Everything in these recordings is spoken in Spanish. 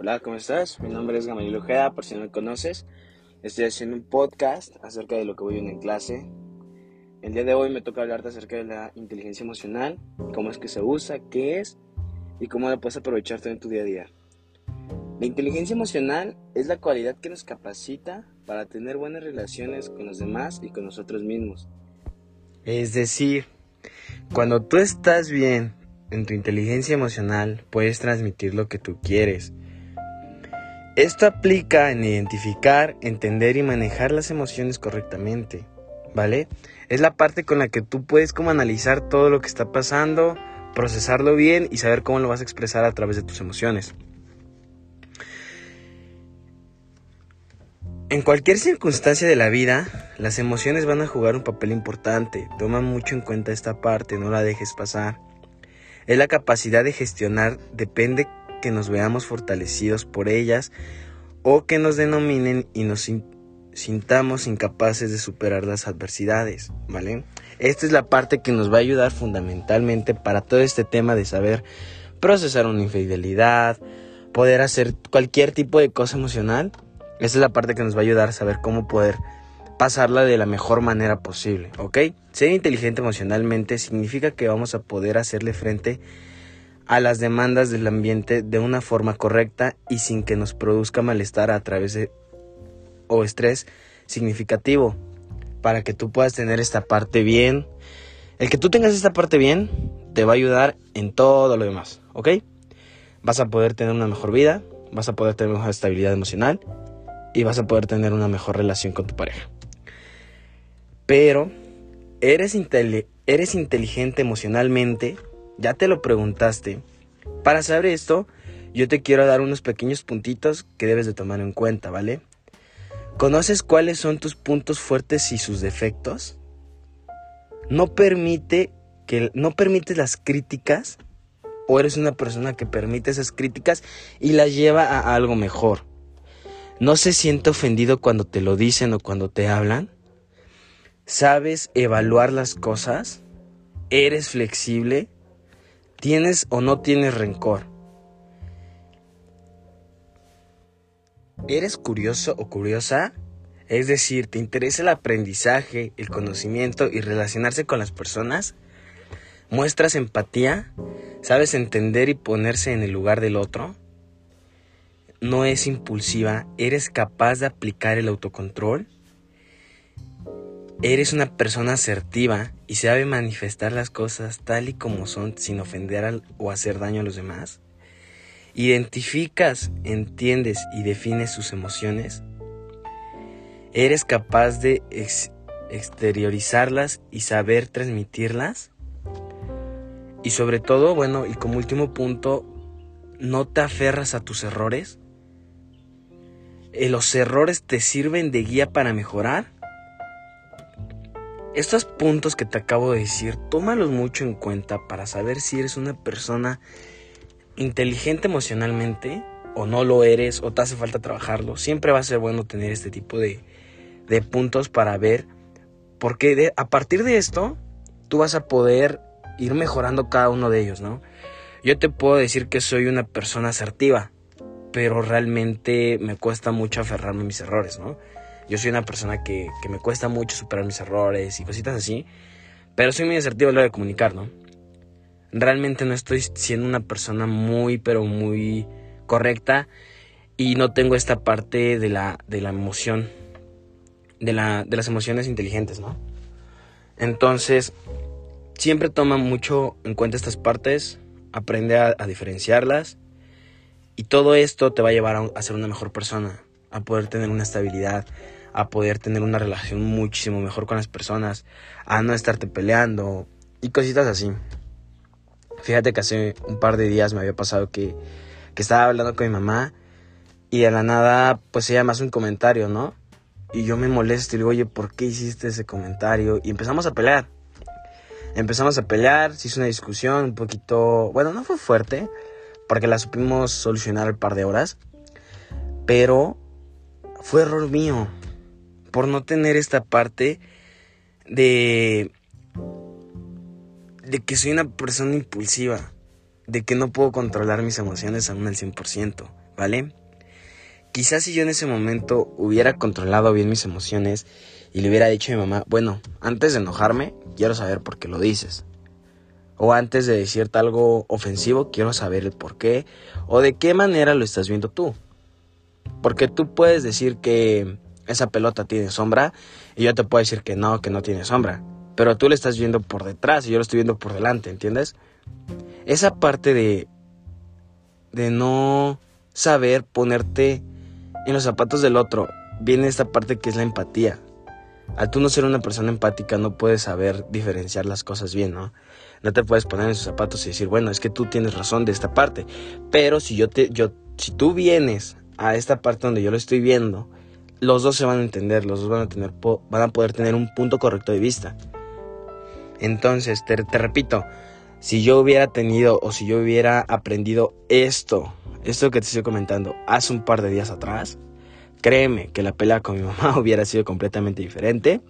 Hola, ¿cómo estás? Mi nombre es Gamaliel Ojeda, por si no me conoces. Estoy haciendo un podcast acerca de lo que voy viendo en clase. El día de hoy me toca hablarte acerca de la inteligencia emocional, cómo es que se usa, qué es y cómo la puedes aprovechar en tu día a día. La inteligencia emocional es la cualidad que nos capacita para tener buenas relaciones con los demás y con nosotros mismos. Es decir, cuando tú estás bien en tu inteligencia emocional, puedes transmitir lo que tú quieres esto aplica en identificar, entender y manejar las emociones correctamente, ¿vale? Es la parte con la que tú puedes como analizar todo lo que está pasando, procesarlo bien y saber cómo lo vas a expresar a través de tus emociones. En cualquier circunstancia de la vida, las emociones van a jugar un papel importante. Toma mucho en cuenta esta parte, no la dejes pasar. Es la capacidad de gestionar, depende que nos veamos fortalecidos por ellas o que nos denominen y nos sintamos incapaces de superar las adversidades, ¿vale? Esta es la parte que nos va a ayudar fundamentalmente para todo este tema de saber procesar una infidelidad, poder hacer cualquier tipo de cosa emocional. Esta es la parte que nos va a ayudar a saber cómo poder pasarla de la mejor manera posible, ¿ok? Ser inteligente emocionalmente significa que vamos a poder hacerle frente a las demandas del ambiente de una forma correcta y sin que nos produzca malestar a través de o estrés significativo para que tú puedas tener esta parte bien. El que tú tengas esta parte bien te va a ayudar en todo lo demás, ¿ok? Vas a poder tener una mejor vida, vas a poder tener mejor estabilidad emocional y vas a poder tener una mejor relación con tu pareja. Pero, ¿eres, eres inteligente emocionalmente? ¿Ya te lo preguntaste? Para saber esto, yo te quiero dar unos pequeños puntitos que debes de tomar en cuenta, ¿vale? ¿Conoces cuáles son tus puntos fuertes y sus defectos? No permite que no permites las críticas o eres una persona que permite esas críticas y las lleva a algo mejor. No se siente ofendido cuando te lo dicen o cuando te hablan. ¿Sabes evaluar las cosas? ¿Eres flexible? ¿Tienes o no tienes rencor? ¿Eres curioso o curiosa? Es decir, ¿te interesa el aprendizaje, el conocimiento y relacionarse con las personas? ¿Muestras empatía? ¿Sabes entender y ponerse en el lugar del otro? ¿No es impulsiva? ¿Eres capaz de aplicar el autocontrol? Eres una persona asertiva y sabe manifestar las cosas tal y como son sin ofender o hacer daño a los demás. Identificas, entiendes y defines sus emociones. Eres capaz de exteriorizarlas y saber transmitirlas. Y sobre todo, bueno, y como último punto, no te aferras a tus errores. Eh, ¿Los errores te sirven de guía para mejorar? Estos puntos que te acabo de decir, tómalos mucho en cuenta para saber si eres una persona inteligente emocionalmente o no lo eres o te hace falta trabajarlo. Siempre va a ser bueno tener este tipo de, de puntos para ver, porque a partir de esto tú vas a poder ir mejorando cada uno de ellos, ¿no? Yo te puedo decir que soy una persona asertiva, pero realmente me cuesta mucho aferrarme a mis errores, ¿no? Yo soy una persona que, me cuesta mucho superar mis errores y cositas así. Pero soy muy asertivo a la hora de comunicar, ¿no? Realmente no estoy siendo una persona muy, pero muy correcta. Y no tengo esta parte de la, de la emoción. De, la, de las emociones inteligentes, ¿no? Entonces, siempre toma mucho en cuenta estas partes. Aprende a, diferenciarlas. Y todo esto te va a llevar a, a ser una mejor persona. A poder tener una estabilidad a poder tener una relación muchísimo mejor con las personas, a no estarte peleando y cositas así. Fíjate que hace un par de días me había pasado que, que estaba hablando con mi mamá y de la nada pues ella me hace un comentario, ¿no? Y yo me molesto y digo, oye, ¿por qué hiciste ese comentario? Y empezamos a pelear. Empezamos a pelear, se hizo una discusión un poquito, bueno, no fue fuerte, porque la supimos solucionar al par de horas, pero fue error mío por no tener esta parte de de que soy una persona impulsiva, de que no puedo controlar mis emociones aún al 100%. ¿vale? Quizás si yo en ese momento hubiera controlado bien mis emociones y le hubiera dicho a mi mamá, bueno, antes de enojarme, quiero saber por qué lo dices. O antes de decirte algo ofensivo, quiero saber el por qué. O de qué manera lo estás viendo tú. Porque tú puedes decir que esa pelota tiene sombra y yo te puedo decir que no, que no tiene sombra. Pero tú le estás viendo por detrás y yo lo estoy viendo por delante, ¿entiendes? Esa parte de, de no saber ponerte en los zapatos del otro, viene esta parte que es la empatía. Al tú no ser una persona empática no puedes saber diferenciar las cosas bien, ¿no? No te puedes poner en sus zapatos y decir, bueno, es que tú tienes razón de esta parte. Pero si yo te, yo, si tú vienes a esta parte donde yo lo estoy viendo, los dos se van a entender, los dos van a tener, van a poder tener un punto correcto de vista. Entonces, te, repito, si yo hubiera tenido o si yo hubiera aprendido esto, esto que te estoy comentando, hace un par de días atrás, créeme que la pelea con mi mamá hubiera sido completamente diferente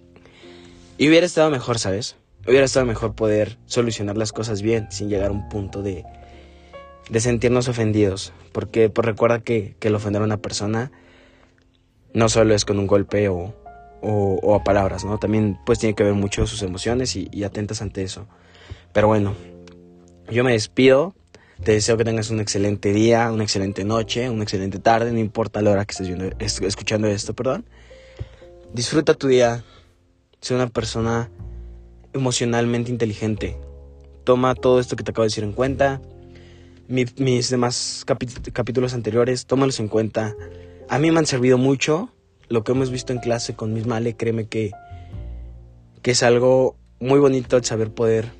y hubiera estado mejor, ¿sabes? Hubiera estado mejor poder solucionar las cosas bien sin llegar a un punto de, de sentirnos ofendidos. Porque pues, recuerda que, que el ofender a una persona no solo es con un golpe o, o, a palabras, ¿no? También pues tiene que ver mucho sus emociones y, atentas ante eso. Pero bueno, yo me despido. Te deseo que tengas un excelente día, una excelente noche, una excelente tarde, no importa la hora que estés escuchando esto, perdón. Disfruta tu día. Sé una persona emocionalmente inteligente. Toma todo esto que te acabo de decir en cuenta. mis demás capítulos anteriores, tómalos en cuenta. A mí me han servido mucho. Lo que hemos visto en clase con Miss Male, créeme que, que es algo muy bonito el saber poder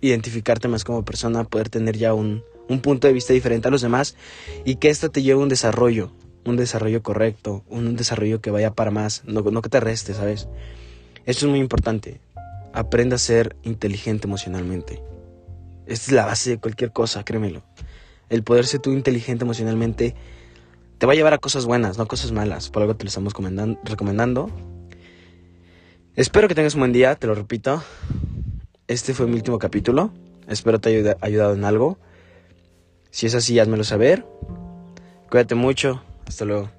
identificarte más como persona, poder tener ya un, un punto de vista diferente a los demás y que esto te lleve a un desarrollo, un desarrollo correcto, un desarrollo que vaya para más, no, no que te reste, ¿sabes? Esto es muy importante. Aprenda a ser inteligente emocionalmente. Esta es la base de cualquier cosa, créemelo. El poder ser tú inteligente emocionalmente te va a llevar a cosas buenas, no a cosas malas. Por algo te lo estamos recomendando. Espero que tengas un buen día, te lo repito. Este fue mi último capítulo. Espero te haya ayudado en algo. Si es así, házmelo saber. Cuídate mucho. Hasta luego.